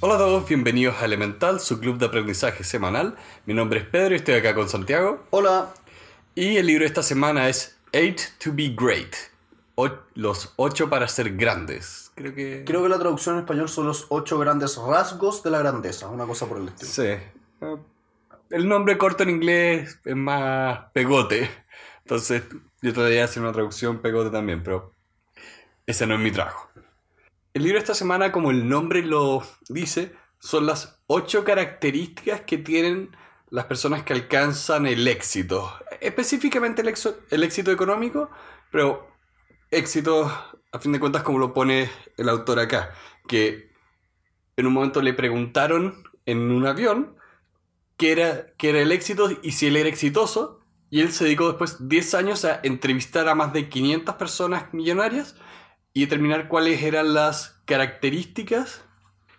Hola a todos, bienvenidos a Elemental, su club de aprendizaje semanal. Mi nombre es Pedro y estoy acá con Santiago. Hola. Y el libro de esta semana es Eight to be Great. O- los ocho para ser grandes. Creo que... Creo que la traducción en español son los ocho grandes rasgos de la grandeza, una cosa por el estilo. Sí. Eh, El nombre corto en inglés es más pegote. Entonces yo todavía hacer una traducción pegote también, pero ese no es mi trabajo. El libro esta semana, como el nombre lo dice, son las ocho características que tienen las personas que alcanzan el éxito. Específicamente el éxito económico, pero éxito, a fin de cuentas, como lo pone el autor acá, que en un momento le preguntaron en un avión qué era, qué era el éxito y si él era exitoso, y él se dedicó después 10 años a entrevistar a más de 500 personas millonarias y determinar cuáles eran las características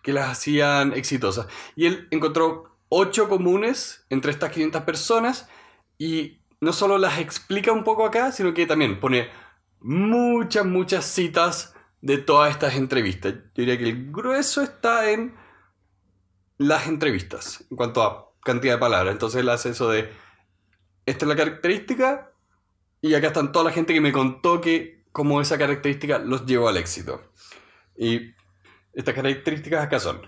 que las hacían exitosas. Y él encontró ocho comunes entre estas 500 personas y no solo las explica un poco acá, sino que también pone muchas, muchas citas de todas estas entrevistas. Yo diría que el grueso está en las entrevistas, en cuanto a cantidad de palabras. Entonces él hace eso de, esta es la característica y acá están toda la gente que me contó que cómo esa característica los llevó al éxito. Y estas características acá son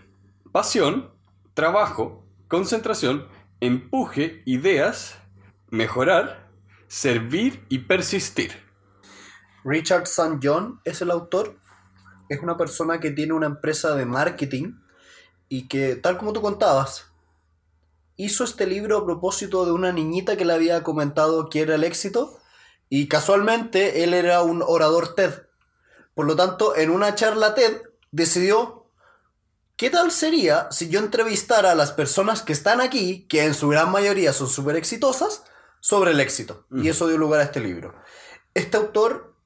pasión, trabajo, concentración, empuje, ideas, mejorar, servir y persistir. Richard St. John es el autor. Es una persona que tiene una empresa de marketing y que, tal como tú contabas, hizo este libro a propósito de una niñita que le había comentado que era el éxito y casualmente él era un orador TED. Por lo tanto, en una charla TED decidió, ¿qué tal sería si yo entrevistara a las personas que están aquí, que en su gran mayoría son súper exitosas, sobre el éxito? Y eso dio lugar a este libro. Este autor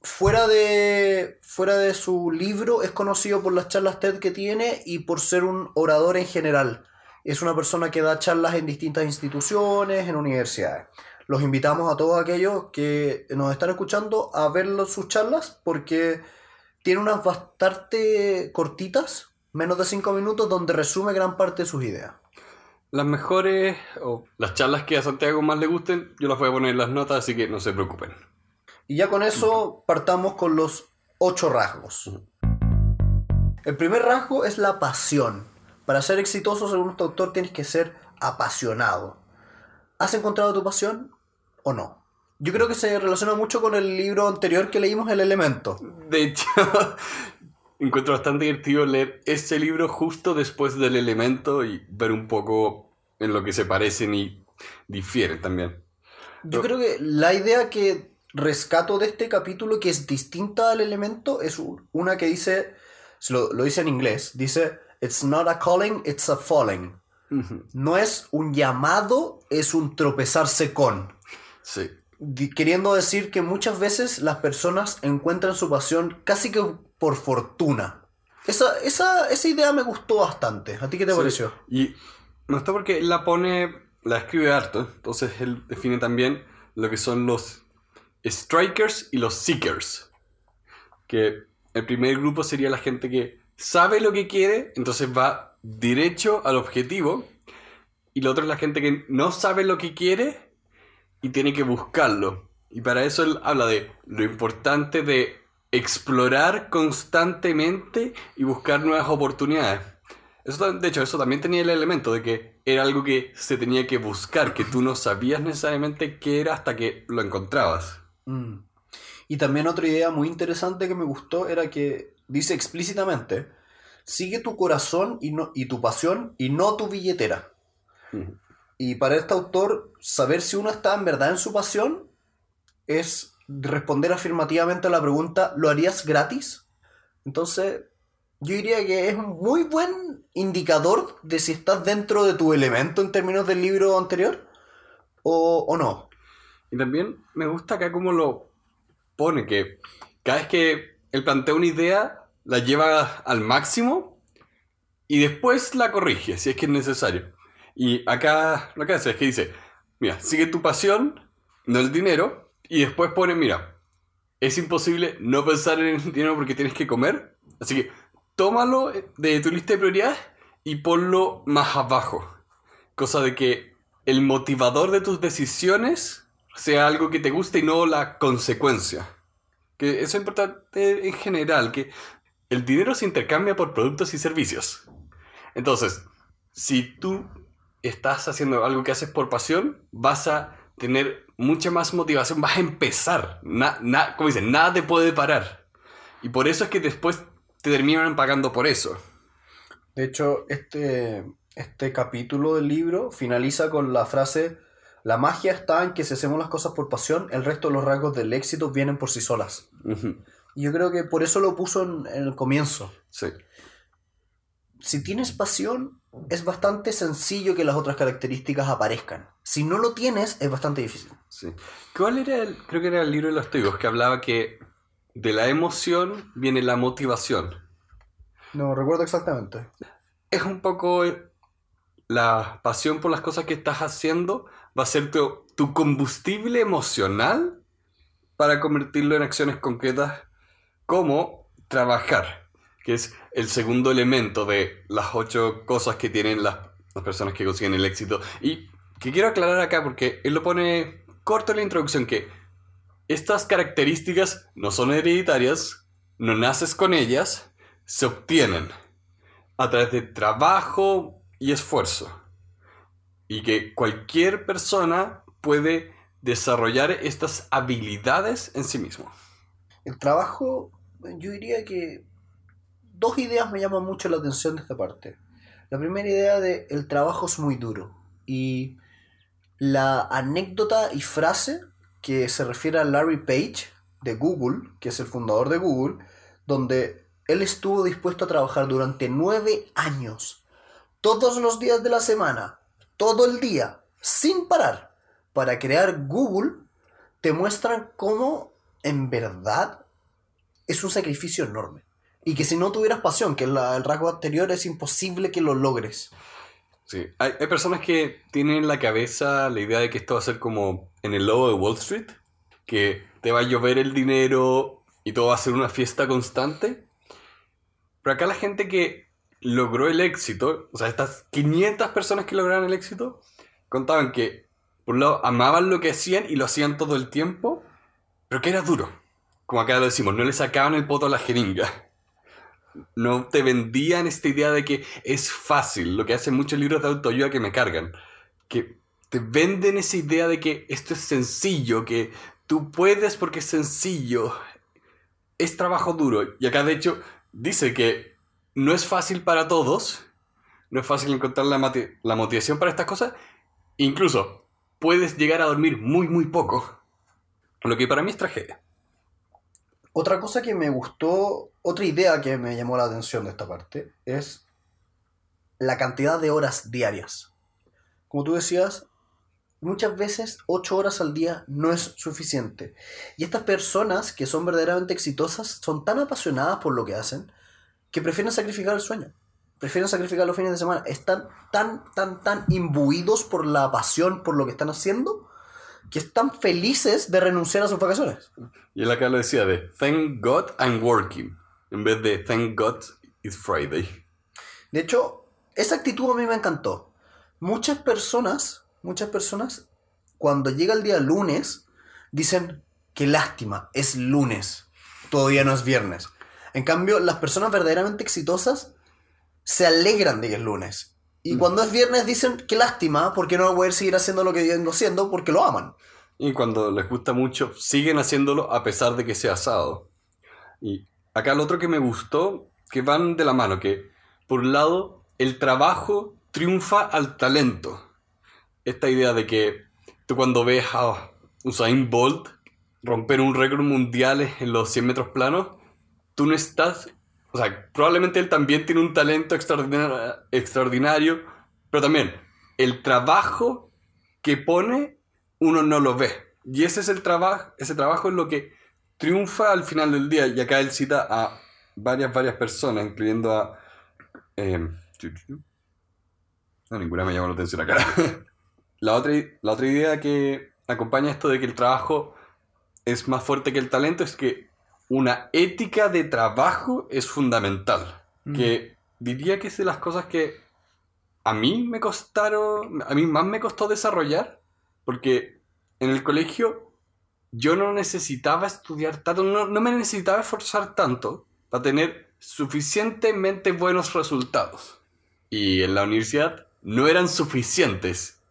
fuera de, fuera de su libro, es conocido por las charlas TED que tiene y por ser un orador en general. Es una persona que da charlas en distintas instituciones, en universidades. Los invitamos a todos aquellos que nos están escuchando a ver sus charlas porque tiene unas bastante cortitas, menos de 5 minutos, donde resume gran parte de sus ideas. Las mejores o las charlas que a Santiago más le gusten, yo las voy a poner en las notas, así que no se preocupen. Y ya con eso partamos con los ocho rasgos. El primer rasgo es la pasión. Para ser exitoso, según este autor, tienes que ser apasionado. ¿Has encontrado tu pasión o no? Yo creo que se relaciona mucho con el libro anterior que leímos, El Elemento. De hecho, encuentro bastante divertido leer este libro justo después del elemento y ver un poco en lo que se parecen y difieren también. Yo creo que la idea que rescato de este capítulo, que es distinta al elemento, es un- una que dice, lo dice en inglés, dice, It's not a calling, it's a falling. No es un llamado, es un tropezarse con. Sí. Queriendo decir que muchas veces las personas encuentran su pasión casi que por fortuna. Esa, esa, esa idea me gustó bastante. ¿A ti qué te Sí. pareció? Y me gusta porque él la pone, la escribe harto, entonces él define también lo que son los strikers y los seekers. Que el primer grupo sería la gente que sabe lo que quiere, entonces va derecho al objetivo. Y lo otro es la gente que no sabe lo que quiere y tiene que buscarlo. Y para eso él habla de lo importante de explorar constantemente y buscar nuevas oportunidades. Eso, de hecho, eso también tenía el elemento de que era algo que se tenía que buscar, que tú no sabías necesariamente qué era hasta que lo encontrabas. Mm. Y también otra idea muy interesante que me gustó era que dice explícitamente, sigue tu corazón y, no, y tu pasión y no tu billetera. Ujú. Y para este autor, saber si uno está en verdad en su pasión es responder afirmativamente a la pregunta, ¿lo harías gratis? Entonces, yo diría que es un muy buen indicador de si estás dentro de tu elemento en términos del libro anterior o, no. Y también me gusta acá cómo lo pone, que cada vez que él plantea una idea, la lleva al máximo y después la corrige, si es que es necesario. Y acá lo que hace es que dice, mira, sigue tu pasión, no el dinero, y después pone, mira, es imposible no pensar en el dinero porque tienes que comer, así que tómalo de tu lista de prioridades y ponlo más abajo. Cosa de que el motivador de tus decisiones sea algo que te guste y no la consecuencia. Que eso es importante en general, que el dinero se intercambia por productos y servicios. Entonces, si tú estás haciendo algo que haces por pasión, vas a tener mucha más motivación, vas a empezar. como dicen, nada te puede parar. Y por eso es que después te terminan pagando por eso. De hecho, este, este capítulo del libro finaliza con la frase, la magia está en que si hacemos las cosas por pasión, el resto de los rasgos del éxito vienen por sí solas. Y yo creo que por eso lo puso en, en el comienzo. Sí. Si tienes pasión, es bastante sencillo que las otras características aparezcan. Si no lo tienes, es bastante difícil. Sí. ¿Cuál era el, creo que era el libro de los tuigos que hablaba que de la emoción viene la motivación? No recuerdo exactamente. Es un poco la pasión por las cosas que estás haciendo va a ser tu, tu combustible emocional para convertirlo en acciones concretas como trabajar, que es el segundo elemento de las ocho cosas que tienen las, las personas que consiguen el éxito. Y que quiero aclarar acá porque él lo pone corto en la introducción que estas características no son hereditarias, no naces con ellas, se obtienen a través de trabajo y esfuerzo. Y que cualquier persona puede desarrollar estas habilidades en sí mismo. El trabajo, yo diría que dos ideas me llaman mucho la atención de esta parte. La primera idea de el trabajo es muy duro y la anécdota y frase que se refiere a Larry Page de Google, que es el fundador de Google, donde él estuvo dispuesto a trabajar durante nueve años, todos los días de la semana, todo el día, sin parar, para crear Google, te muestran cómo en verdad es un sacrificio enorme. Y que si no tuvieras pasión, que el rasgo anterior es imposible que lo logres. Sí, hay, personas que tienen en la cabeza la idea de que esto va a ser como en el logo de Wall Street, que te va a llover el dinero y todo va a ser una fiesta constante. Pero acá la gente que logró el éxito, o sea, estas 500 personas que lograron el éxito, contaban que, por un lado, amaban lo que hacían y lo hacían todo el tiempo, pero que era duro. Como acá lo decimos, no le sacaban el poto a la jeringa no te vendían esta idea de que es fácil, lo que hacen muchos libros de autoayuda que me cargan, que te venden esa idea de que esto es sencillo, que tú puedes porque es sencillo, es trabajo duro. Y acá de hecho dice que no es fácil para todos, no es fácil encontrar la, la motivación para estas cosas, incluso puedes llegar a dormir muy muy poco, lo que para mí es tragedia. Otra cosa que me gustó, otra idea que me llamó la atención de esta parte, es la cantidad de horas diarias. Como tú decías, muchas veces 8 horas al día no es suficiente. Y estas personas que son verdaderamente exitosas son tan apasionadas por lo que hacen que prefieren sacrificar el sueño. Prefieren sacrificar los fines de semana. Están tan, tan, tan imbuidos por la pasión, por lo que están haciendo, que están felices de renunciar a sus vacaciones. Y él acá lo decía de Thank God I'm working, en vez de Thank God it's Friday. De hecho, esa actitud a mí me encantó. Muchas personas, muchas personas, cuando llega el día lunes, dicen, qué lástima, es lunes, todavía no es viernes. En cambio, las personas verdaderamente exitosas se alegran de que es lunes. Y mm. cuando es viernes dicen, qué lástima, porque no voy a seguir haciendo lo que vengo haciendo, porque lo aman. Y cuando les gusta mucho, siguen haciéndolo a pesar de que sea asado. Y acá lo otro que me gustó, que van de la mano, que por un lado, el trabajo triunfa al talento. Esta idea de que tú cuando ves a Usain Bolt romper un récord mundial en los 100 metros planos, tú no estás o sea, probablemente él también tiene un talento extraordinario, pero también el trabajo que pone uno no lo ve. Y ese es el trabajo, ese trabajo es lo que triunfa al final del día. Y acá él cita a varias, varias personas, incluyendo a... Eh, no, ninguna me llamó la atención acá. la, otra, la otra idea que acompaña esto de que el trabajo es más fuerte que el talento es que una ética de trabajo es fundamental. que diría que es de las cosas que a mí me costaron, a mí más me costó desarrollar, porque en el colegio yo no necesitaba estudiar tanto, no, no me necesitaba esforzar tanto para tener suficientemente buenos resultados. Y en la universidad no eran suficientes.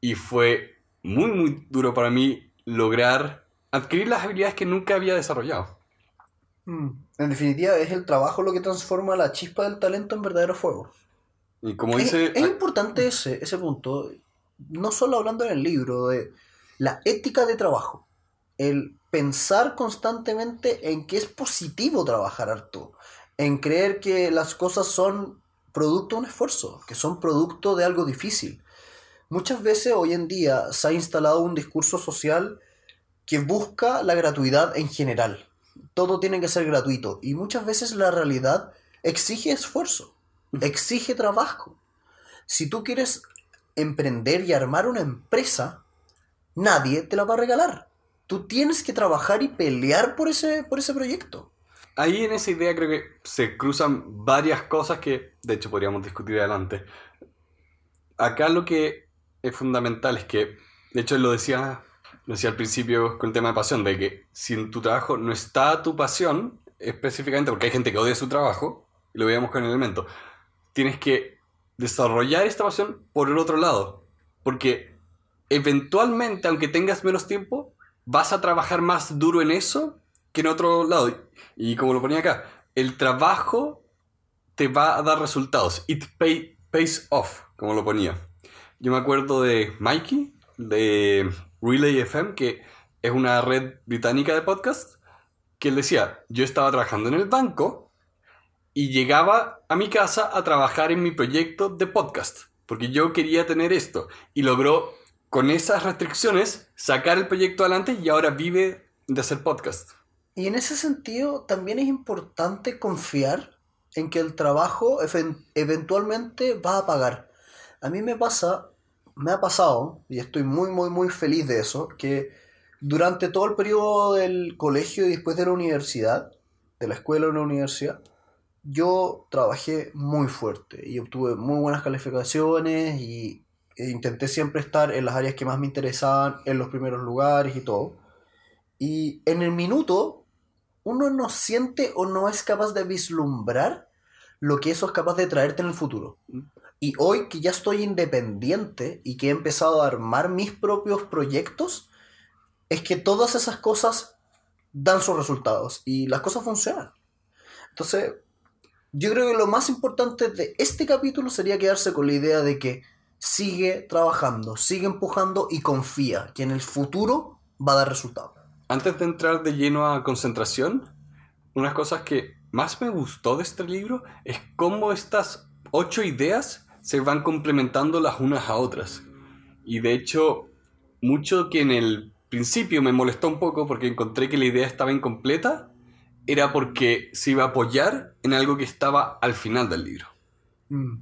Y fue muy, muy duro para mí lograr adquirir las habilidades que nunca había desarrollado. Mm. En definitiva, es el trabajo lo que transforma la chispa del talento en verdadero fuego. Y como Es, dice... es importante ese, ese punto, no solo hablando en el libro, de la ética de trabajo, el pensar constantemente en que es positivo trabajar harto, en creer que las cosas son producto de un esfuerzo, que son producto de algo difícil. Muchas veces hoy en día se ha instalado un discurso social que busca la gratuidad en general. Todo tiene que ser gratuito y muchas veces la realidad exige esfuerzo, exige trabajo. Si tú quieres emprender y armar una empresa, nadie te la va a regalar. Tú tienes que trabajar y pelear por ese, por ese proyecto. Ahí en esa idea creo que se cruzan varias cosas que de hecho podríamos discutir adelante. Acá lo que es fundamental es que, de hecho lo decía, lo decía al principio con el tema de pasión, de que si en tu trabajo no está tu pasión, específicamente porque hay gente que odia su trabajo, y lo veíamos con el elemento, tienes que desarrollar esta pasión por el otro lado. Porque eventualmente, aunque tengas menos tiempo, vas a trabajar más duro en eso que en otro lado. Y como lo ponía acá, el trabajo te va a dar resultados. It pay- pays off, como lo ponía. Yo me acuerdo de Mikey, de Relay FM, que es una red británica de podcast, que él decía, yo estaba trabajando en el banco y llegaba a mi casa a trabajar en mi proyecto de podcast, porque yo quería tener esto. Y logró, con esas restricciones, sacar el proyecto adelante y ahora vive de hacer podcast. Y en ese sentido también es importante confiar en que el trabajo eventualmente va a pagar. A mí me pasa, me ha pasado, y estoy muy, muy, muy feliz de eso, que durante todo el periodo del colegio y después de la universidad, de la escuela o la universidad, yo trabajé muy fuerte y obtuve muy buenas calificaciones y e intenté siempre estar en las áreas que más me interesaban, en los primeros lugares y todo. Y en el minuto, uno no siente o no es capaz de vislumbrar lo que eso es capaz de traerte en el futuro. Y hoy que ya estoy independiente y que he empezado a armar mis propios proyectos, es que todas esas cosas dan sus resultados y las cosas funcionan. Entonces, yo creo que lo más importante de este capítulo sería quedarse con la idea de que sigue trabajando, sigue empujando y confía que en el futuro va a dar resultados. Antes de entrar de lleno a concentración, unas cosas que más me gustó de este libro es cómo estas ocho ideas se van complementando las unas a otras. Y de hecho, mucho que en el principio me molestó un poco porque encontré que la idea estaba incompleta, era porque se iba a apoyar en algo que estaba al final del libro. Mm.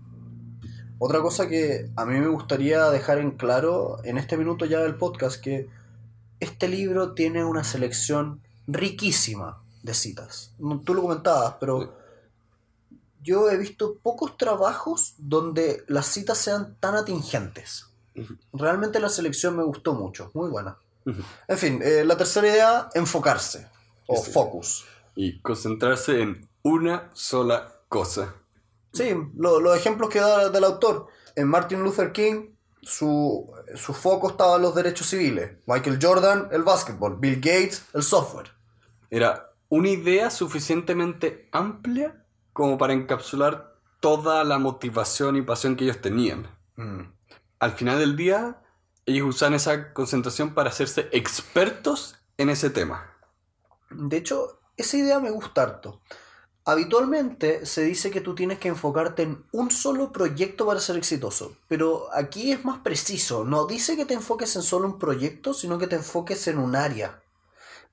Otra cosa que a mí me gustaría dejar en claro en este minuto ya del podcast, que este libro tiene una selección riquísima de citas. Tú lo comentabas, pero yo he visto pocos trabajos donde las citas sean tan atingentes. Realmente la selección me gustó mucho, muy buena. En fin, eh, la tercera idea, enfocarse o Sí. focus. Y concentrarse en una sola cosa. Sí, lo- los ejemplos que da del autor. En Martin Luther King, su, su foco estaba en los derechos civiles. Michael Jordan, el básquetbol. Bill Gates, el software. Era una idea suficientemente amplia como para encapsular toda la motivación y pasión que ellos tenían. Mm. Al final del día, ellos usan esa concentración para hacerse expertos en ese tema. De hecho, esa idea me gusta harto. Habitualmente se dice que tú tienes que enfocarte en un solo proyecto para ser exitoso, pero aquí es más preciso. No dice que te enfoques en solo un proyecto, sino que te enfoques en un área.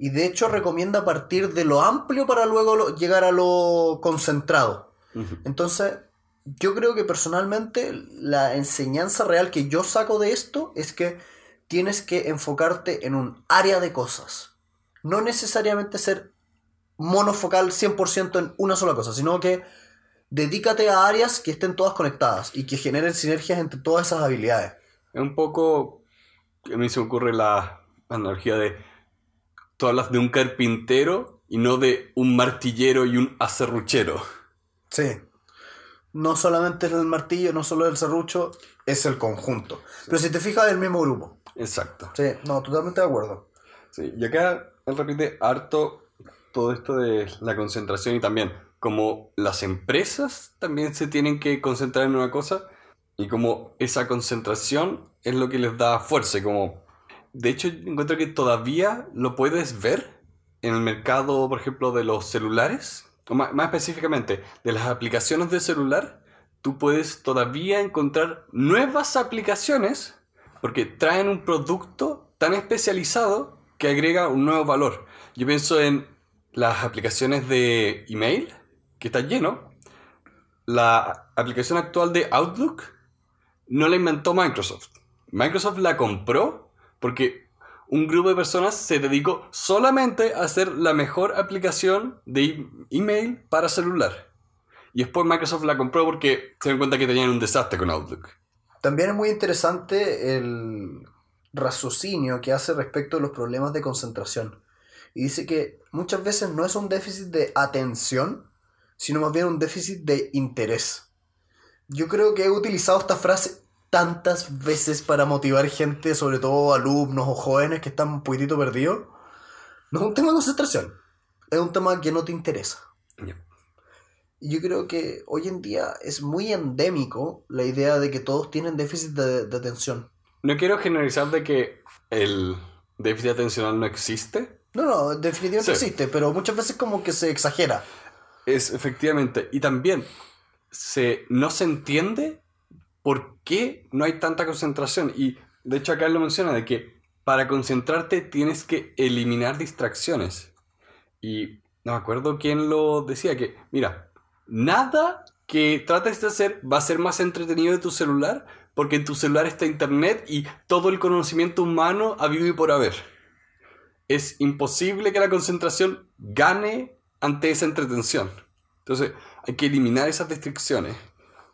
Y de hecho recomienda partir de lo amplio para luego lo- llegar a lo concentrado. Entonces, yo creo que personalmente la enseñanza real que yo saco de esto es que tienes que enfocarte en un área de cosas. No necesariamente ser monofocal 100% en una sola cosa, sino que dedícate a áreas que estén todas conectadas y que generen sinergias entre todas esas habilidades. Es un poco, a mí se ocurre la analogía de, tú hablas de un carpintero y no de un martillero y un acerruchero. Sí. No solamente es el martillo, no solo el serrucho, es el conjunto. Pero si te fijas, es el mismo grupo. Exacto. Sí, no, totalmente de acuerdo. Sí, y acá él repite harto todo esto de la concentración y también como las empresas también se tienen que concentrar en una cosa y como esa concentración es lo que les da fuerza. Como, de hecho, encuentro que todavía lo puedes ver en el mercado, por ejemplo, de los celulares, o más, específicamente de las aplicaciones de celular. Tú puedes todavía encontrar nuevas aplicaciones porque traen un producto tan especializado que agrega un nuevo valor. Yo pienso en las aplicaciones de email, que está lleno. La aplicación actual de Outlook no la inventó Microsoft. Microsoft la compró porque un grupo de personas se dedicó solamente a hacer la mejor aplicación de e- email para celular. Y después Microsoft la compró porque se dio cuenta que tenían un desastre con Outlook. También es muy interesante el raciocinio que hace respecto a los problemas de concentración. Y dice que muchas veces no es un déficit de atención, sino más bien un déficit de interés. Yo creo que he utilizado esta frase tantas veces para motivar gente, sobre todo alumnos o jóvenes que están un poquitito perdidos. No es un tema de concentración, es un tema que no te interesa. Yo creo que hoy en día es muy endémico la idea de que todos tienen déficit de, de atención. No quiero generalizar de que el déficit atencional no existe. No, no, definitivamente Sí. existe, pero muchas veces como que se exagera. Es efectivamente. Y también se, no se entiende por qué no hay tanta concentración. Y de hecho acá él lo menciona de que para concentrarte tienes que eliminar distracciones. Y no me acuerdo quién lo decía, que mira, nada que trates de hacer va a ser más entretenido de tu celular porque en tu celular está internet y todo el conocimiento humano habido y por haber. Es imposible que la concentración gane ante esa entretención. Entonces hay que eliminar esas distracciones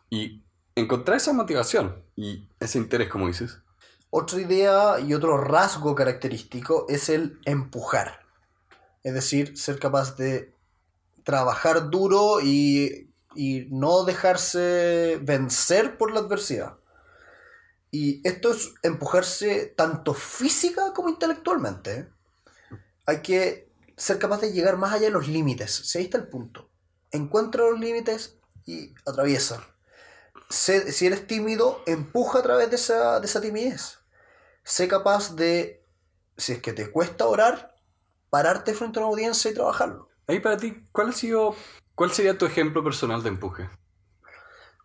y encontrar esa motivación y ese interés, como dices. Otra idea y otro rasgo característico es el empujar. Es decir, ser capaz de trabajar duro y, y no dejarse vencer por la adversidad. Y esto es empujarse tanto física como intelectualmente. Hay que ser capaz de llegar más allá de los límites. Si ahí está el punto. Encuentra los límites y atraviesa. Sé- si eres tímido, empuja a través de esa, de esa timidez. Sé capaz de, si es que te cuesta orar, pararte frente a una audiencia y trabajarlo. Ahí para ti, ¿cuál ha sido, cuál sería tu ejemplo personal de empuje?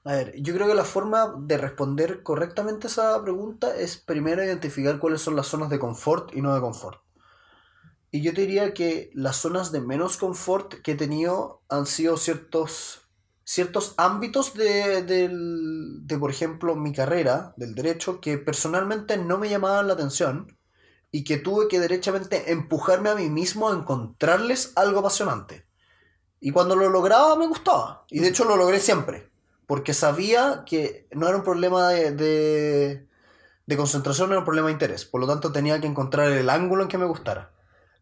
A ver, yo creo que la forma de responder correctamente esa pregunta es primero identificar cuáles son las zonas de confort y no de confort. Y yo te diría que las zonas de menos confort que he tenido han sido ciertos, ciertos ámbitos de, de, por ejemplo, mi carrera del derecho que personalmente no me llamaban la atención y que tuve que derechamente empujarme a mí mismo a encontrarles algo apasionante. Y cuando lo lograba me gustaba. Y de hecho lo logré siempre. Porque sabía que no era un problema de, de concentración, era un problema de interés. Por lo tanto tenía que encontrar el ángulo en que me gustara.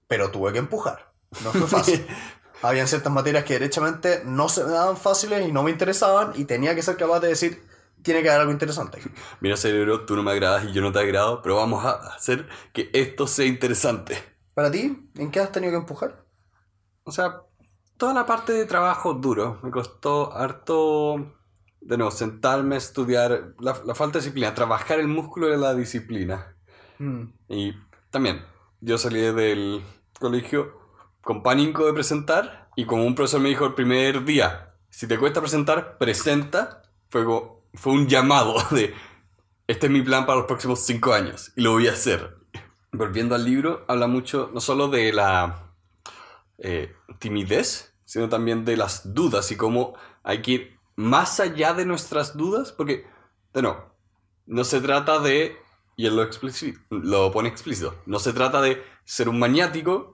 Pero tuve que empujar. No fue fácil. Habían ciertas materias que derechamente no se me daban fáciles y no me interesaban y tenía que ser capaz de decir, tiene que haber algo interesante. Mira, cerebro, tú no me agradas y yo no te agrado, pero vamos a hacer que esto sea interesante. Para ti, ¿en qué has tenido que empujar? O sea, toda la parte de trabajo duro me costó harto, de nuevo, sentarme estudiar, la, la falta de disciplina, trabajar el músculo de la disciplina. Mm, Y también, yo salí del colegio con pánico de presentar y como un profesor me dijo el primer día, si te cuesta presentar, presenta, fue, fue un llamado de, este es mi plan para los próximos cinco años y lo voy a hacer. Volviendo al libro, habla mucho no solo de la eh, timidez, sino también de las dudas y cómo hay que ir más allá de nuestras dudas, porque, de nuevo, no se trata de, y él lo, lo pone explícito, no se trata de ser un maniático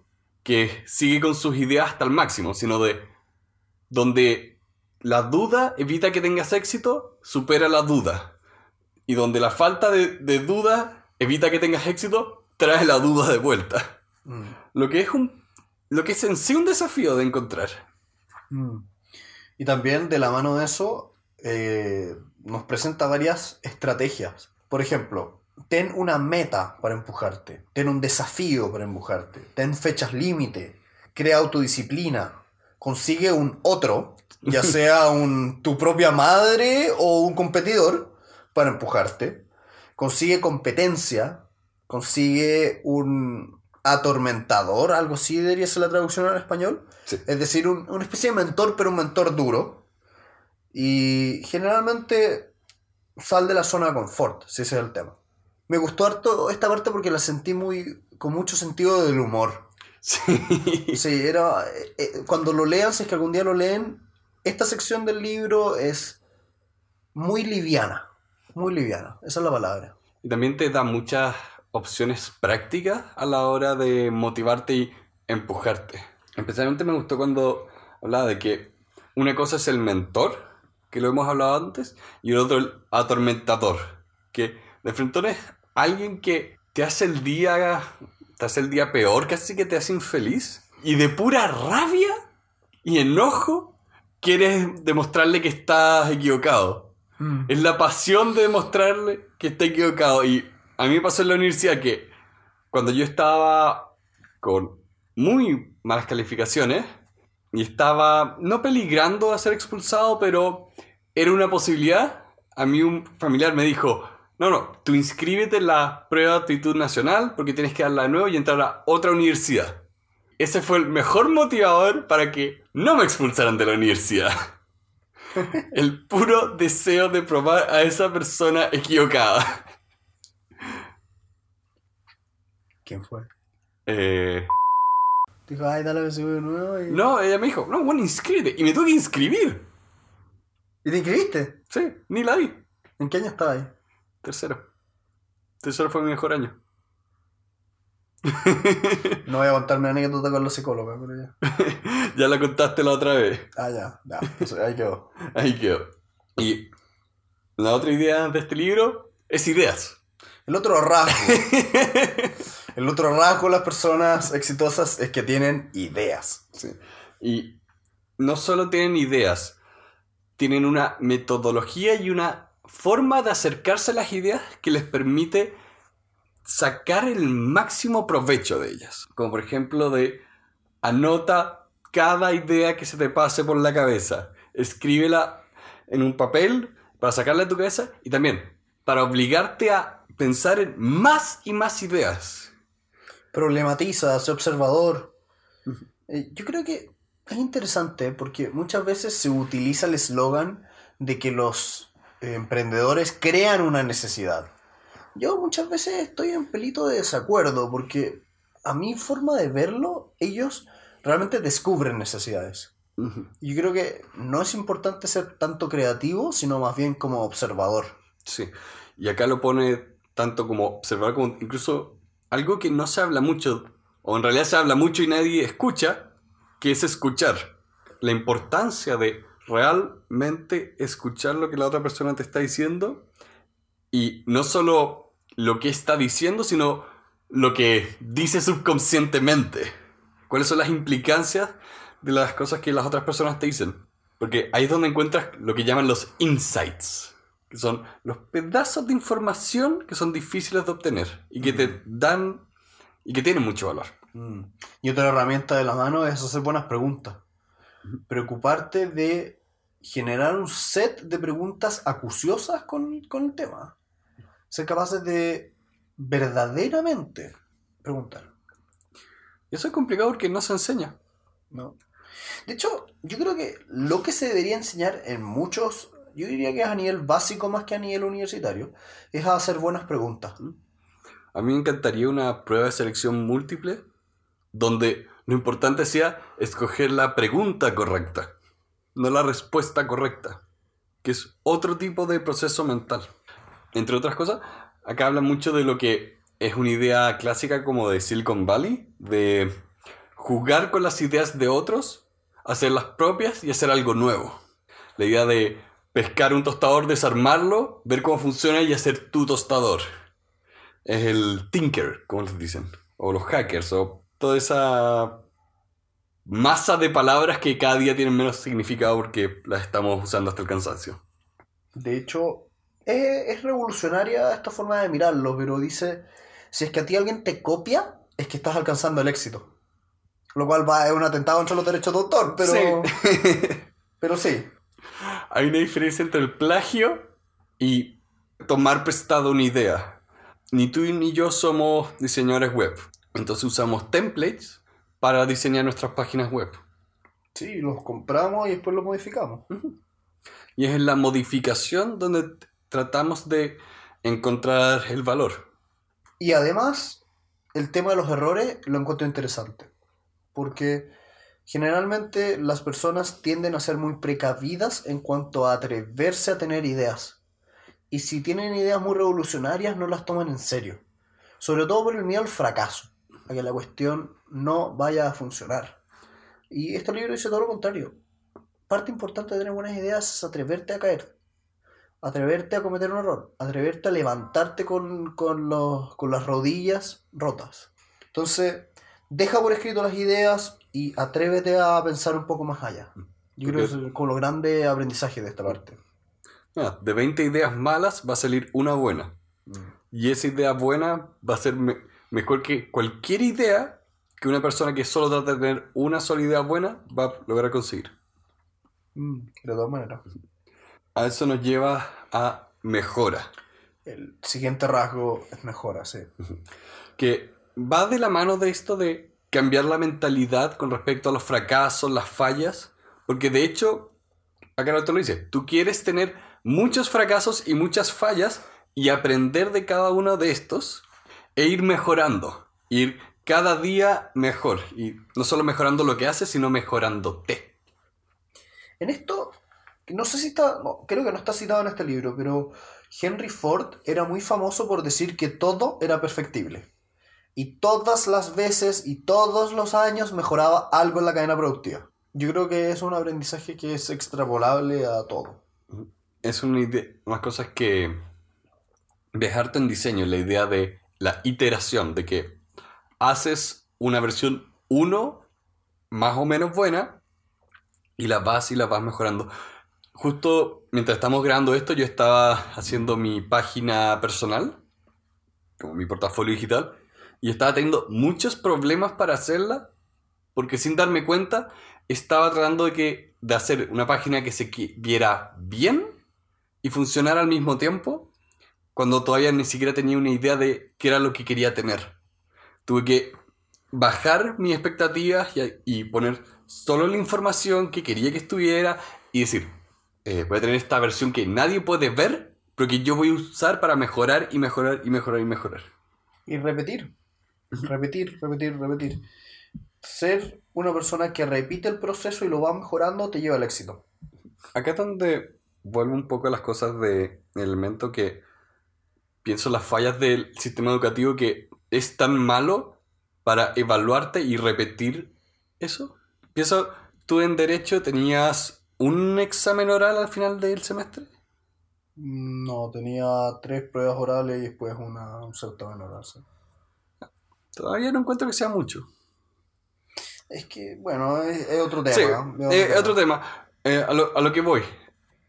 que sigue con sus ideas hasta el máximo, sino de donde la duda evita que tengas éxito, supera la duda. Y donde la falta de, de duda evita que tengas éxito, trae la duda de vuelta. Mm. Lo que es un. Lo que es en sí un desafío de encontrar. Mm. Y también de la mano de eso eh, nos presenta varias estrategias. Por ejemplo, ten una meta para empujarte, ten un desafío para empujarte, ten fechas límite, crea autodisciplina, consigue un otro, ya sea un, tu propia madre o un competidor, para empujarte, consigue competencia, consigue un atormentador, algo así debería ser la traducción al español. Sí. Es decir, un- una especie de mentor, pero un mentor duro. Y generalmente sal de la zona de confort, si ese es el tema. Me gustó harto esta parte porque la sentí muy con mucho sentido del humor. Sí. Sí, era eh, eh, cuando lo lean, si es que algún día lo leen, esta sección del libro es muy liviana, muy liviana, esa es la palabra. Y también te da muchas opciones prácticas a la hora de motivarte y empujarte. Especialmente me gustó cuando hablaba de que una cosa es el mentor, que lo hemos hablado antes, y el otro el atormentador, que de frente es alguien que te hace el día, te hace el día peor, casi que te hace infeliz, y de pura rabia y enojo quieres demostrarle que estás equivocado. Es la pasión de demostrarle que está equivocado. Y a mí me pasó en la universidad que cuando yo estaba con muy malas calificaciones y estaba no peligrando a ser expulsado, pero era una posibilidad, a mí un familiar me dijo, no, no, tú inscríbete en la prueba de aptitud nacional porque tienes que darla de nuevo y entrar a otra universidad. Ese fue el mejor motivador para que no me expulsaran de la universidad. El puro deseo de probar a esa persona equivocada. ¿Quién fue? Eh, Dijo, ay, dale a de nuevo. Y... no, ella me dijo, no, bueno, inscríbete. Y me tuve que inscribir. ¿Y te inscribiste? Sí, ni la vi. ¿En qué año estabas ahí? Tercero. Tercero fue mi mejor año. No voy a contar mi anécdota con los psicólogos, pero ya. ya la contaste la otra vez. Ah, ya, ya. Entonces, ahí quedó. Ahí quedó. Y la otra idea de este libro es ideas. El otro rasgo. El otro rasgo de las personas exitosas es que tienen ideas. Sí. Y no solo tienen ideas, tienen una metodología y una forma de acercarse a las ideas que les permite sacar el máximo provecho de ellas. Como por ejemplo de anota cada idea que se te pase por la cabeza, escríbela en un papel para sacarla de tu cabeza y también para obligarte a pensar en más y más ideas. Problematiza, sé observador. Eh, Yo creo que es interesante porque muchas veces se utiliza el eslogan de que los emprendedores crean una necesidad. Yo muchas veces estoy en pelito de desacuerdo porque a mi forma de verlo, ellos realmente descubren necesidades. Yo creo que no es importante ser tanto creativo, sino más bien como observador. Sí, y acá lo pone tanto como observar como incluso algo que no se habla mucho, o en realidad se habla mucho y nadie escucha, que es escuchar. La importancia de realmente escuchar lo que la otra persona te está diciendo y no solo lo que está diciendo, sino lo que dice subconscientemente. ¿Cuáles son las implicancias de las cosas que las otras personas te dicen? Porque ahí es donde encuentras lo que llaman los insights, que son los pedazos de información que son difíciles de obtener y que te dan y que tienen mucho valor. Mm. Y otra herramienta de la mano es hacer buenas preguntas. Preocuparte de generar un set de preguntas acuciosas con, con el tema. Ser capaces de verdaderamente preguntar. Y eso es complicado porque no se enseña. ¿no? De hecho, yo creo que lo que se debería enseñar en muchos, yo diría que es a nivel básico más que a nivel universitario, es a hacer buenas preguntas. A mí me encantaría una prueba de selección múltiple donde lo importante sea escoger la pregunta correcta, no la respuesta correcta, que es otro tipo de proceso mental. Entre otras cosas, acá habla mucho de lo que es una idea clásica como de Silicon Valley, de jugar con las ideas de otros, hacerlas propias y hacer algo nuevo. La idea de pescar un tostador, desarmarlo, ver cómo funciona y hacer tu tostador. Es el tinker, como les dicen. O los hackers, o toda esa masa de palabras que cada día tienen menos significado porque las estamos usando hasta el cansancio. De hecho, es, es revolucionaria esta forma de mirarlo, pero dice, si es que a ti alguien te copia, es que estás alcanzando el éxito. Lo cual va, es un atentado contra los derechos de autor, pero Sí. pero sí. Hay una diferencia entre el plagio y tomar prestado una idea. Ni tú ni yo somos diseñadores web. Entonces usamos templates para diseñar nuestras páginas web. Sí, los compramos y después los modificamos. Y es en la modificación donde tratamos de encontrar el valor. Y además, el tema de los errores lo encuentro interesante. Porque generalmente las personas tienden a ser muy precavidas en cuanto a atreverse a tener ideas. Y si tienen ideas muy revolucionarias, no las toman en serio. Sobre todo por el miedo al fracaso, a que la cuestión no vaya a funcionar. Y este libro dice todo lo contrario. Parte importante de tener buenas ideas es atreverte a caer. Atreverte a cometer un error. Atreverte a levantarte con, con, los, con las rodillas rotas. Entonces, deja por escrito las ideas y atrévete a pensar un poco más allá. Yo creo que es como lo grande aprendizaje de esta parte. Ah, de 20 ideas malas va a salir una buena. Y esa idea buena va a ser me- mejor que cualquier idea que una persona que solo trata de tener una sola idea buena va a lograr conseguir. Mm, De todas maneras. A eso nos lleva a mejora, El siguiente rasgo es mejora, sí. que va de la mano de esto de cambiar la mentalidad con respecto a los fracasos, las fallas, porque de hecho, acá no te lo dice, tú quieres tener muchos fracasos y muchas fallas y aprender de cada uno de estos e ir mejorando, ir cada día mejor, y no solo mejorando lo que haces, sino mejorándote. En esto, no sé si está, creo que no está citado en este libro, pero Henry Ford era muy famoso por decir que todo era perfectible. Y todas las veces y todos los años mejoraba algo en la cadena productiva. Yo creo que es un aprendizaje que es extrapolable a todo. es una idea, más cosas que dejarte en diseño, la idea de la iteración, de que haces una versión 1 más o menos buena y la vas y la vas mejorando. Justo mientras estamos grabando esto, yo estaba haciendo mi página personal, como mi portafolio digital, y estaba teniendo muchos problemas para hacerla, porque sin darme cuenta, estaba tratando de, que, de hacer una página que se viera bien y funcionara al mismo tiempo, cuando todavía ni siquiera tenía una idea de qué era lo que quería tener. Tuve que bajar mis expectativas y, y poner solo la información que quería que estuviera y decir, eh, voy a tener esta versión que nadie puede ver, pero que yo voy a usar para mejorar y mejorar y mejorar y mejorar. Y repetir, repetir, repetir, repetir. Ser una persona que repite el proceso y lo va mejorando te lleva al éxito. Acá es donde vuelvo un poco a las cosas de elemento que pienso las fallas del sistema educativo que es tan malo para evaluarte y repetir eso. Pienso, tú en derecho tenías un examen oral al final del semestre. No, tenía tres pruebas orales y después una, un certamen oral. sí. Todavía no encuentro que sea mucho. Es que, bueno, es, es otro tema. Sí, ¿no? eh, Es otro tema. Eh, a, lo, a lo que voy.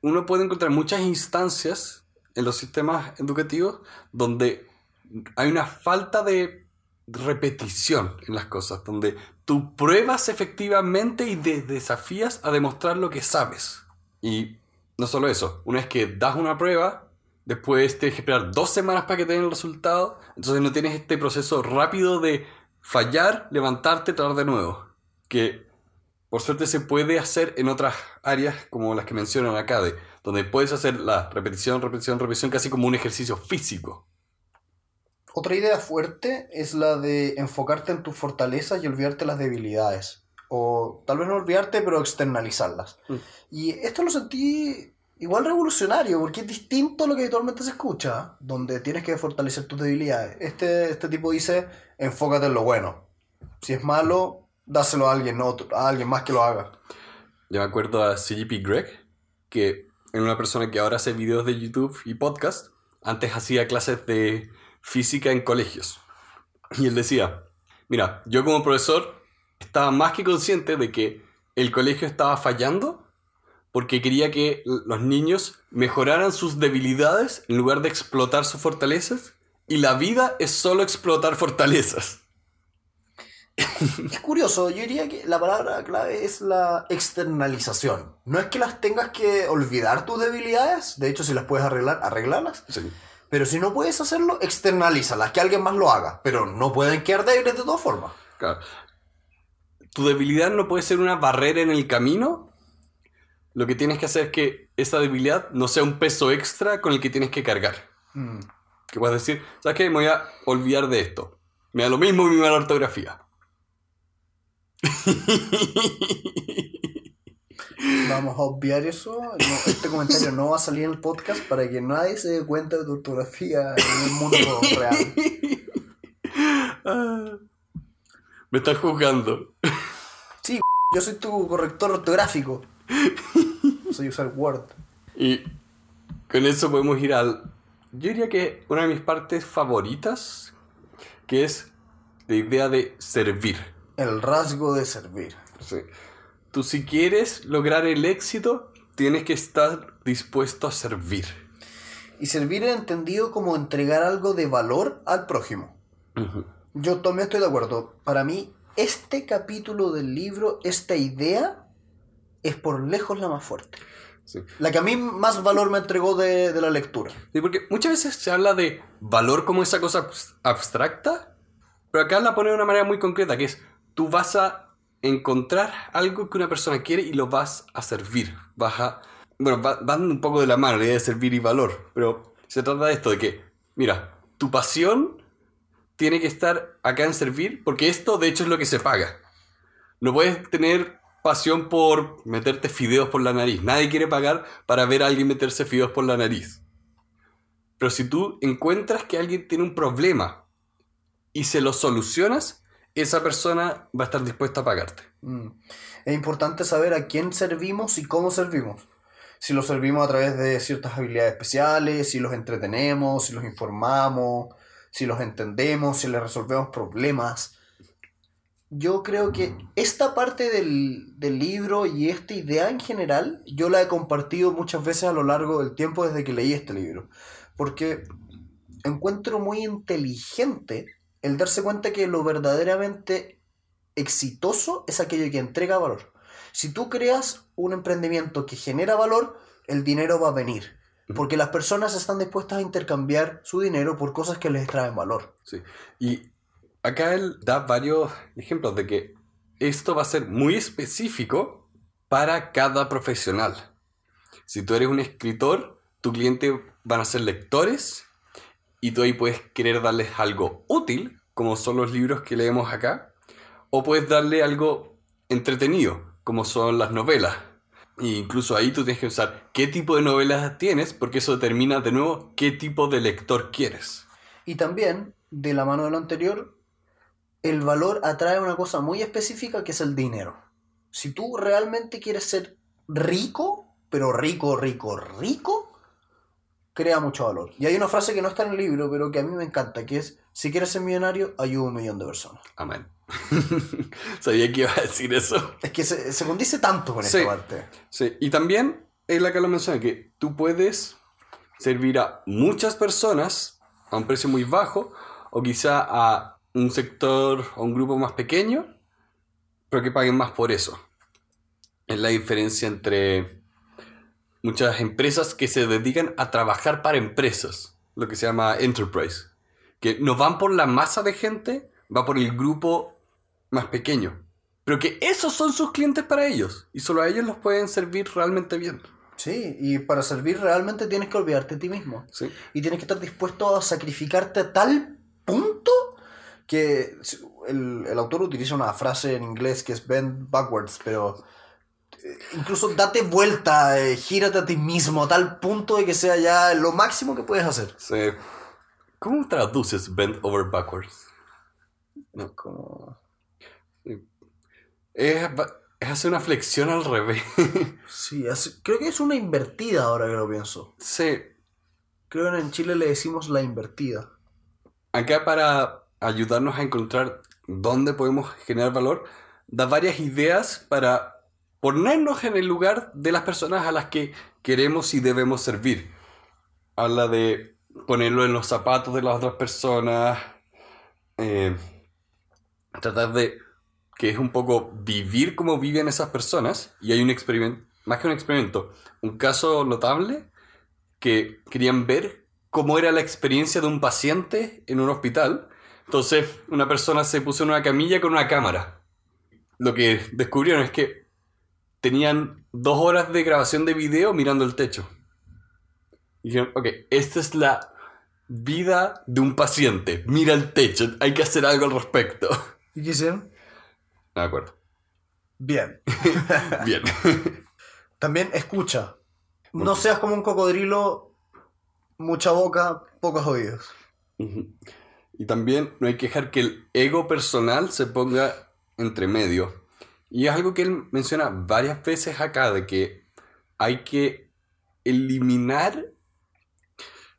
Uno puede encontrar muchas instancias en los sistemas educativos donde hay una falta de repetición en las cosas, donde tú pruebas efectivamente y te desafías a demostrar lo que sabes. Y no solo eso, una vez que das una prueba, después tienes que esperar dos semanas para que te den el resultado, entonces no tienes este proceso rápido de fallar, levantarte, tratar de nuevo. Que por suerte se puede hacer en otras áreas como las que mencionan acá, de, donde puedes hacer la repetición, repetición, repetición, casi como un ejercicio físico. Otra idea fuerte es la de enfocarte en tus fortalezas y olvidarte las debilidades. O tal vez no olvidarte, pero externalizarlas. Mm. Y esto lo sentí igual revolucionario, porque es distinto a lo que habitualmente se escucha, donde tienes que fortalecer tus debilidades. Este, este tipo dice, enfócate en lo bueno. Si es malo, dáselo a alguien otro, a alguien más que lo haga. Yo me acuerdo a CGP Greg, que es una persona que ahora hace videos de YouTube y podcast. Antes hacía clases de física en colegios. Y él decía, mira, yo como profesor estaba más que consciente de que el colegio estaba fallando porque quería que los niños mejoraran sus debilidades en lugar de explotar sus fortalezas. Y la vida es solo explotar fortalezas. Es curioso, yo diría que la palabra clave es la externalización. No es que las tengas que olvidar tus debilidades, de hecho si las puedes arreglar, arreglarlas. Sí. Pero si no puedes hacerlo, externalízalas, que alguien más lo haga. Pero no pueden quedar débiles de todas formas. Claro. Tu debilidad no puede ser una barrera en el camino. Lo que tienes que hacer es que esa debilidad no sea un peso extra con el que tienes que cargar. Mm. Que puedes decir, ¿sabes qué? Me voy a olvidar de esto. Me da lo mismo mi mala ortografía. Vamos a obviar eso. No, este comentario no va a salir en el podcast para que nadie se dé cuenta de tu ortografía en el mundo real. Ah. Me estás juzgando. Yo soy tu corrector ortográfico. Soy usar Word. Y con eso podemos ir al... Yo diría que una de mis partes favoritas, que es la idea de servir. El rasgo de servir. Sí. Tú si quieres lograr el éxito, tienes que estar dispuesto a servir. Y servir es entendido como entregar algo de valor al prójimo. Yo también estoy de acuerdo. Para mí, este capítulo del libro, esta idea, es por lejos la más fuerte. Sí. La que a mí más valor me entregó de, de la lectura. Sí, porque muchas veces se habla de valor como esa cosa abs- abstracta, pero acá la pone de una manera muy concreta, que es tú vas a encontrar algo que una persona quiere y lo vas a servir. Vas a... Bueno, va- van un poco de la mano la idea de servir y valor, pero se trata de esto, de que, mira, tu pasión tiene que estar acá en servir, porque esto de hecho es lo que se paga. No puedes tener pasión por meterte fideos por la nariz. Nadie quiere pagar para ver a alguien meterse fideos por la nariz. Pero si tú encuentras que alguien tiene un problema y se lo solucionas, esa persona va a estar dispuesta a pagarte. Mm. Es importante saber a quién servimos y cómo servimos. Si los servimos a través de ciertas habilidades especiales, si los entretenemos, si los informamos, si los entendemos, si les resolvemos problemas. Yo creo que esta parte del, del libro y esta idea en general, yo la he compartido muchas veces a lo largo del tiempo desde que leí este libro. Porque encuentro muy inteligente el darse cuenta que lo verdaderamente exitoso es aquello que entrega valor. Si tú creas un emprendimiento que genera valor, el dinero va a venir. Porque las personas están dispuestas a intercambiar su dinero por cosas que les traen valor. Sí. Y acá él da varios ejemplos de que esto va a ser muy específico para cada profesional. Si tú eres un escritor, tu cliente van a ser lectores y tú ahí puedes querer darles algo útil, como son los libros que leemos acá, o puedes darle algo entretenido, como son las novelas. E incluso ahí tú tienes que usar qué tipo de novelas tienes, porque eso determina de nuevo qué tipo de lector quieres. Y también, de la mano de lo anterior, el valor atrae una cosa muy específica que es el dinero. Si tú realmente quieres ser rico, pero rico, rico, rico, crea mucho valor. Y hay una frase que no está en el libro, pero que a mí me encanta, que es, si quieres ser millonario, ayuda a un millón de personas. Amén. Sabía que iba a decir eso. Es que se, se condice tanto con Sí. esta parte. Sí, y también es la que lo menciona, que tú puedes servir a muchas personas a un precio muy bajo, o quizá a un sector o un grupo más pequeño, pero que paguen más por eso. Es la diferencia entre muchas empresas que se dedican a trabajar para empresas, lo que se llama enterprise, que no van por la masa de gente, va por el grupo más pequeño. Pero que esos son sus clientes para ellos. Y solo a ellos los pueden servir realmente bien. Sí, y para servir realmente tienes que olvidarte de ti mismo. ¿sí? Y tienes que estar dispuesto a sacrificarte a tal punto que el, el autor utiliza una frase en inglés que es bend backwards, pero incluso date vuelta, eh, gírate a ti mismo a tal punto de que sea ya lo máximo que puedes hacer. Sí. ¿Cómo traduces bend over backwards? Como... Es es hacer una flexión al revés. Sí, es- creo que es una invertida ahora que lo pienso. sí, Creo que en Chile le decimos la invertida. acá para ayudarnos a encontrar dónde podemos generar valor, da varias ideas para ponernos en el lugar de las personas a las que queremos y debemos servir. Habla de ponerlo en los zapatos de las otras personas, eh, tratar de que es un poco vivir como viven esas personas, y hay un experimento, más que un experimento, un caso notable que querían ver cómo era la experiencia de un paciente en un hospital. Entonces, una persona se puso en una camilla con una cámara. Lo que descubrieron es que tenían dos horas de grabación de video mirando el techo. Y dijeron, ok, esta es la vida de un paciente. Mira el techo, hay que hacer algo al respecto. ¿Y qué hicieron? De acuerdo. Bien. Bien. También escucha. No seas como un cocodrilo, mucha boca, pocos oídos. Y también no hay que dejar que el ego personal se ponga entre medio. Y es algo que él menciona varias veces acá, de que hay que eliminar,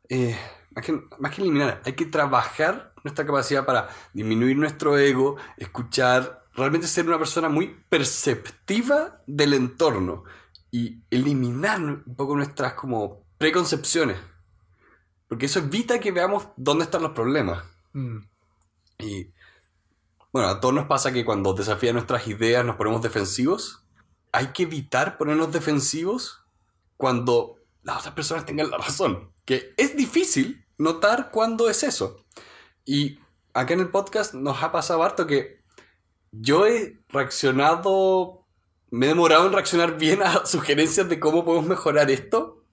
eh, más, que, más que eliminar, hay que trabajar nuestra capacidad para disminuir nuestro ego, escuchar, realmente ser una persona muy perceptiva del entorno y eliminar un poco nuestras como preconcepciones. Porque eso evita que veamos dónde están los problemas. Mm. Y bueno, a todos nos pasa que cuando desafían nuestras ideas nos ponemos defensivos. Hay que evitar ponernos defensivos cuando las otras personas tengan la razón. Que es difícil notar cuándo es eso. Y acá en el podcast nos ha pasado harto que yo he reaccionado, me he demorado en reaccionar bien a sugerencias de cómo podemos mejorar esto.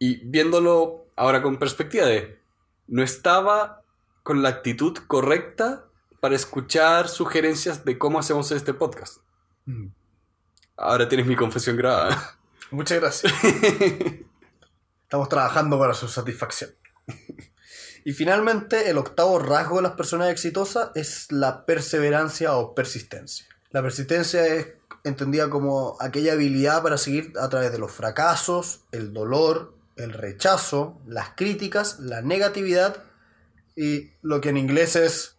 Y viéndolo ahora con perspectiva de, no estaba con la actitud correcta para escuchar sugerencias de cómo hacemos este podcast. Mm. Ahora tienes mi confesión grabada. Muchas gracias. Estamos trabajando para su satisfacción. Y finalmente, el octavo rasgo de las personas exitosas es la perseverancia o persistencia. La persistencia es entendida como aquella habilidad para seguir a través de los fracasos, el dolor, el rechazo, las críticas, la negatividad y lo que en inglés es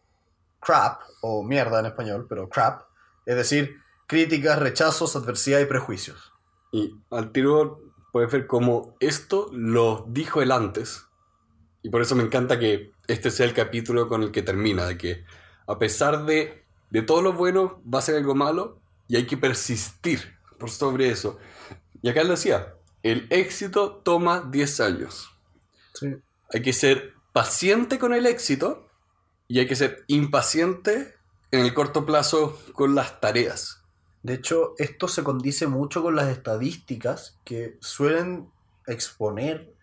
crap, o mierda en español, pero crap, es decir, críticas, rechazos, adversidad y prejuicios. Y al tiro puedes ver cómo esto lo dijo él antes. Y por eso me encanta que este sea el capítulo con el que termina, de que a pesar de, de todo lo bueno va a ser algo malo y hay que persistir por sobre eso. Y acá él decía, el éxito toma 10 años. Sí. Hay que ser paciente con el éxito y hay que ser impaciente en el corto plazo con las tareas. De hecho, esto se condice mucho con las estadísticas que suelen exponer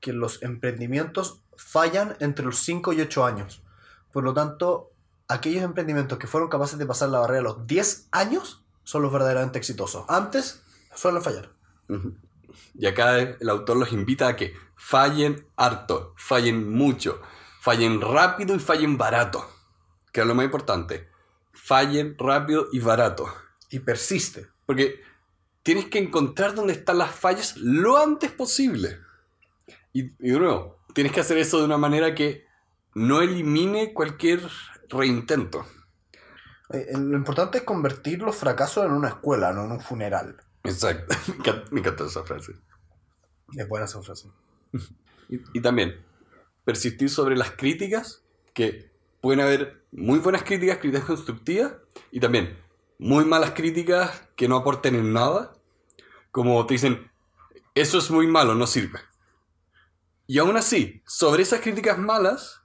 que los emprendimientos fallan entre los 5 y 8 años. Por lo tanto, aquellos emprendimientos que fueron capaces de pasar la barrera a los 10 años son los verdaderamente exitosos. Antes suelen fallar. Y acá el autor los invita a que fallen harto, fallen mucho, fallen rápido y fallen barato. Que es lo más importante. Fallen rápido y barato. Y persiste. Porque tienes que encontrar dónde están las fallas lo antes posible. Y, y de nuevo, tienes que hacer eso de una manera que no elimine cualquier reintento. Eh, eh, Lo importante es convertir los fracasos en una escuela, no en un funeral. Exacto. Me encanta, me encanta esa frase. Es buena esa frase. Y, y también, persistir sobre las críticas, que pueden haber muy buenas críticas, críticas constructivas, y también muy malas críticas que no aporten en nada, como te dicen, eso es muy malo, no sirve. Y aún así, sobre esas críticas malas,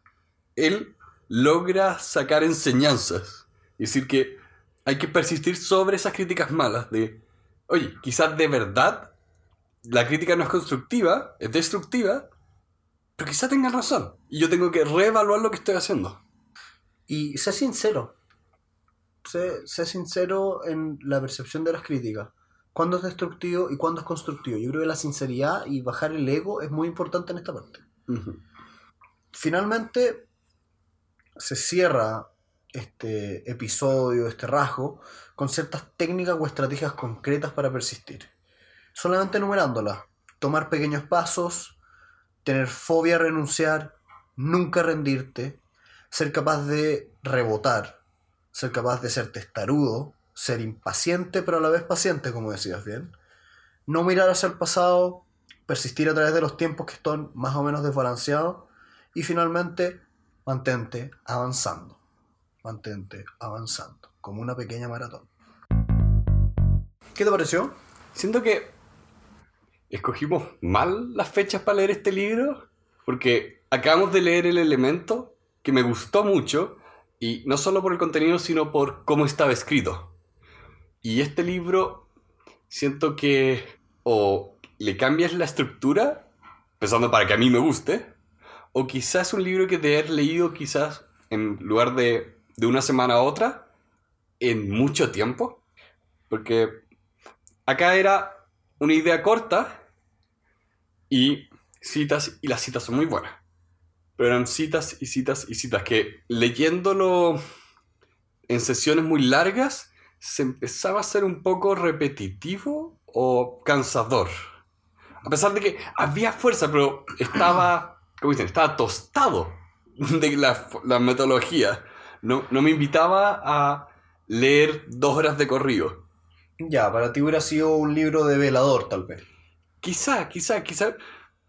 él logra sacar enseñanzas. Es decir, que hay que persistir sobre esas críticas malas de, oye, quizás de verdad la crítica no es constructiva, es destructiva, pero quizás tengan razón. Y yo tengo que reevaluar lo que estoy haciendo. Y sé sincero. Sé, sé sincero en la percepción de las críticas. Cuándo es destructivo y cuándo es constructivo. Yo creo que la sinceridad y bajar el ego es muy importante en esta parte. Finalmente, se cierra este episodio, este rasgo, con ciertas técnicas o estrategias concretas para persistir. Solamente enumerándolas. Tomar pequeños pasos, tener fobia a renunciar, nunca rendirte, ser capaz de rebotar, ser capaz de ser testarudo, ser impaciente pero a la vez paciente, como decías bien, no mirar hacia el pasado, persistir a través de los tiempos que están más o menos desbalanceados y finalmente mantente avanzando, mantente avanzando, como una pequeña maratón. ¿Qué te pareció? Siento que escogimos mal las fechas para leer este libro, porque acabamos de leer El Elemento, que me gustó mucho, y no solo por el contenido, sino por cómo estaba escrito. Y este libro, siento que o le cambias la estructura, pensando para que a mí me guste, o quizás un libro que de haber leído quizás en lugar de, de una semana a otra, en mucho tiempo. Porque acá era una idea corta y citas, y las citas son muy buenas. Pero eran citas y citas y citas que leyéndolo en sesiones muy largas se empezaba a ser un poco repetitivo o cansador. A pesar de que había fuerza, pero estaba, ¿cómo dicen? Estaba tostado de la, la metodología. No, no me invitaba a leer dos horas de corrido. Ya, para ti hubiera sido un libro de velador, tal vez. Quizá, quizá, quizá,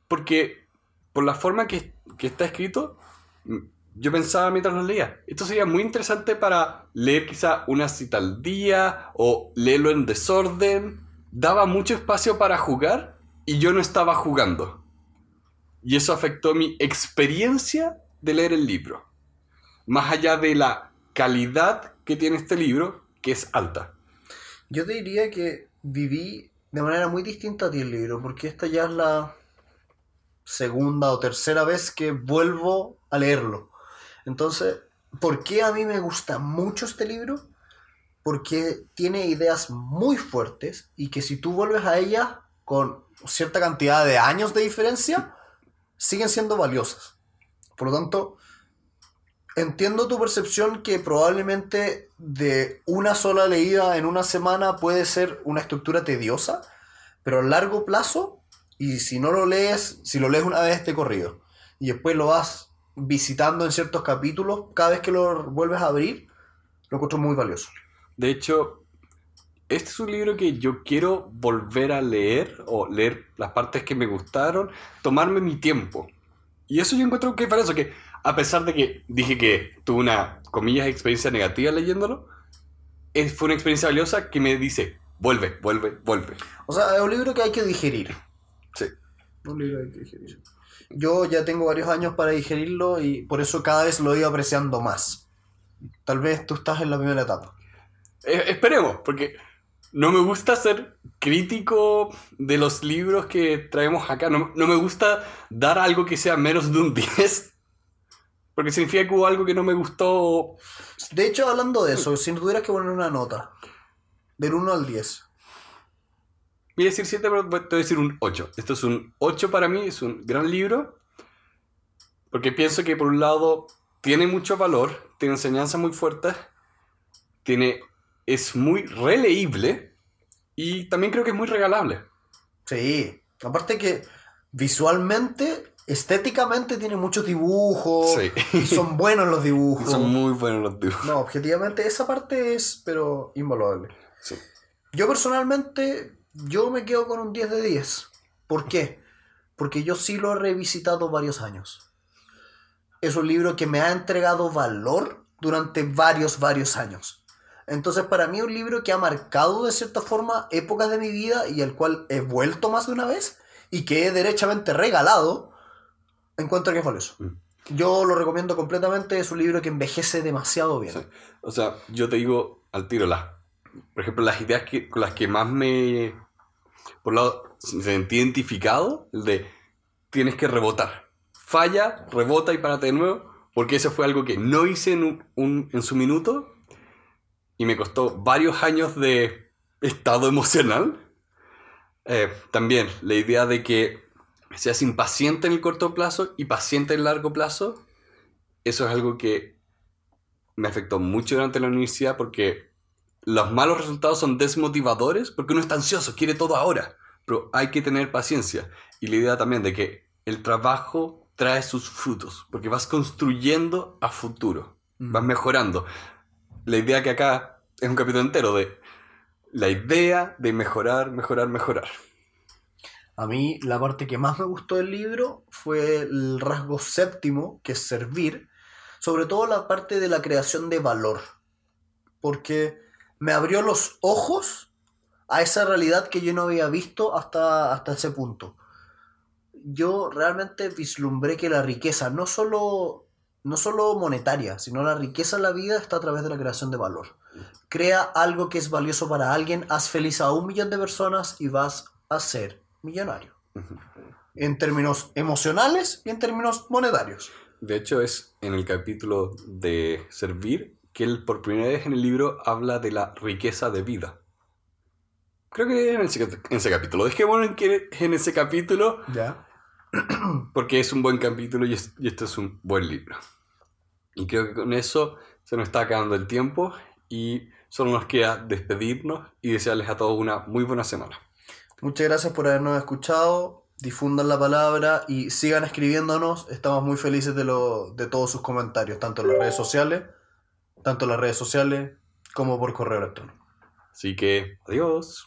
porque por la forma que, que está escrito, mm, yo pensaba mientras lo leía, esto sería muy interesante para leer quizá una cita al día o leerlo en desorden. Daba mucho espacio para jugar y yo no estaba jugando. Y eso afectó mi experiencia de leer el libro. Más allá de la calidad que tiene este libro, que es alta. Yo te diría que viví de manera muy distinta a ti el libro, porque esta ya es la segunda o tercera vez que vuelvo a leerlo. Entonces, ¿por qué a mí me gusta mucho este libro? Porque tiene ideas muy fuertes y que si tú vuelves a ellas con cierta cantidad de años de diferencia, siguen siendo valiosas. Por lo tanto, entiendo tu percepción que probablemente de una sola leída en una semana puede ser una estructura tediosa, pero a largo plazo, y si no lo lees, si lo lees una vez de corrido, y después lo vas visitando en ciertos capítulos, cada vez que lo vuelves a abrir, lo encuentro muy valioso. De hecho, este es un libro que yo quiero volver a leer o leer las partes que me gustaron, tomarme mi tiempo. Y eso yo encuentro que para eso, que a pesar de que dije que tuve una, comillas, experiencia negativa leyéndolo, es, fue una experiencia valiosa que me dice, vuelve, vuelve, vuelve. O sea, es un libro que hay que digerir. Sí. Un libro que hay que digerir. Yo ya tengo varios años para digerirlo y por eso cada vez lo he ido apreciando más. Tal vez tú estás en la primera etapa. Eh, esperemos, porque no me gusta ser crítico de los libros que traemos acá. No, no me gusta dar algo que sea menos de un 10. Porque significa que hubo algo que no me gustó. De hecho, hablando de eso, si tuvieras que poner una nota, del 1 al 10, Voy a decir 7, pero te voy a decir un 8. Esto es un 8 para mí, es un gran libro. Porque pienso que por un lado tiene mucho valor, tiene enseñanzas muy fuertes, tiene, es muy releíble y también creo que es muy regalable. Sí, aparte que visualmente, estéticamente tiene muchos dibujos. Sí. Y son buenos los dibujos. Son muy buenos los dibujos. No, objetivamente esa parte es, pero invaluable. Sí. Yo personalmente, yo me quedo con un 10 de 10. ¿Por qué? Porque yo sí lo he revisitado varios años. Es un libro que me ha entregado valor durante varios, varios años. Entonces, para mí, un libro que ha marcado de cierta forma épocas de mi vida y al cual he vuelto más de una vez y que he derechamente regalado, encuentro que es valioso. Mm. Yo lo recomiendo completamente, es un libro que envejece demasiado bien. Sí. O sea, yo te digo al tiro, las, por ejemplo, las ideas que, con las que más me, por un lado, me sentí identificado, el de tienes que rebotar. Falla, rebota y párate de nuevo, porque eso fue algo que no hice en, un- un- en su minuto y me costó varios años de estado emocional. Eh, también la idea de que seas impaciente en el corto plazo y paciente en el largo plazo, eso es algo que me afectó mucho durante la universidad porque los malos resultados son desmotivadores porque uno está ansioso, quiere todo ahora, pero hay que tener paciencia. Y la idea también de que el trabajo trae sus frutos, porque vas construyendo a futuro, Mm. vas mejorando. La idea que acá es un capítulo entero de la idea de mejorar, mejorar, mejorar. A mí la parte que más me gustó del libro fue el rasgo séptimo, que es servir, sobre todo la parte de la creación de valor, porque me abrió los ojos a esa realidad que yo no había visto hasta, hasta ese punto. Yo realmente vislumbré que la riqueza, no solo, no solo monetaria, sino la riqueza en la vida está a través de la creación de valor. Crea algo que es valioso para alguien, haz feliz a un millón de personas y vas a ser millonario. En términos emocionales y en términos monetarios. De hecho, es en el capítulo de servir que él por primera vez en el libro habla de la riqueza de vida. Creo que en ese, en ese capítulo. En, que- en ese capítulo Ya. porque es un buen capítulo y, es- y este es un buen libro. Y creo que con eso se nos está acabando el tiempo y solo nos queda despedirnos y desearles a todos una muy buena semana. Muchas gracias por habernos escuchado. Difundan la palabra y sigan escribiéndonos. Estamos muy felices de, lo, de todos sus comentarios, tanto en las redes sociales, tanto en las redes sociales como por correo electrónico. Así que, adiós.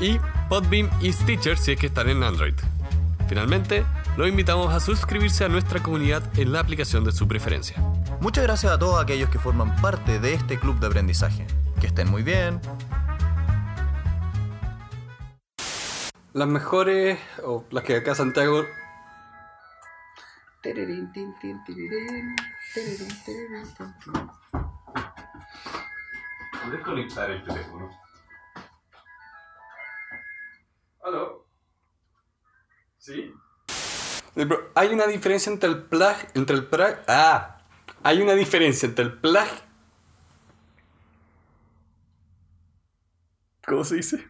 y Podbeam y Stitcher si es que están en Android. Finalmente, los invitamos a suscribirse a nuestra comunidad en la aplicación de su preferencia. Muchas gracias a todos aquellos que forman parte de este club de aprendizaje. Que estén muy bien. Las mejores, o las que acá Santiago Desconectar el teléfono. ¿Aló? ¿Sí? Pero hay una diferencia entre el plug, entre el plug, ah, hay una diferencia entre el plug, ¿cómo se dice?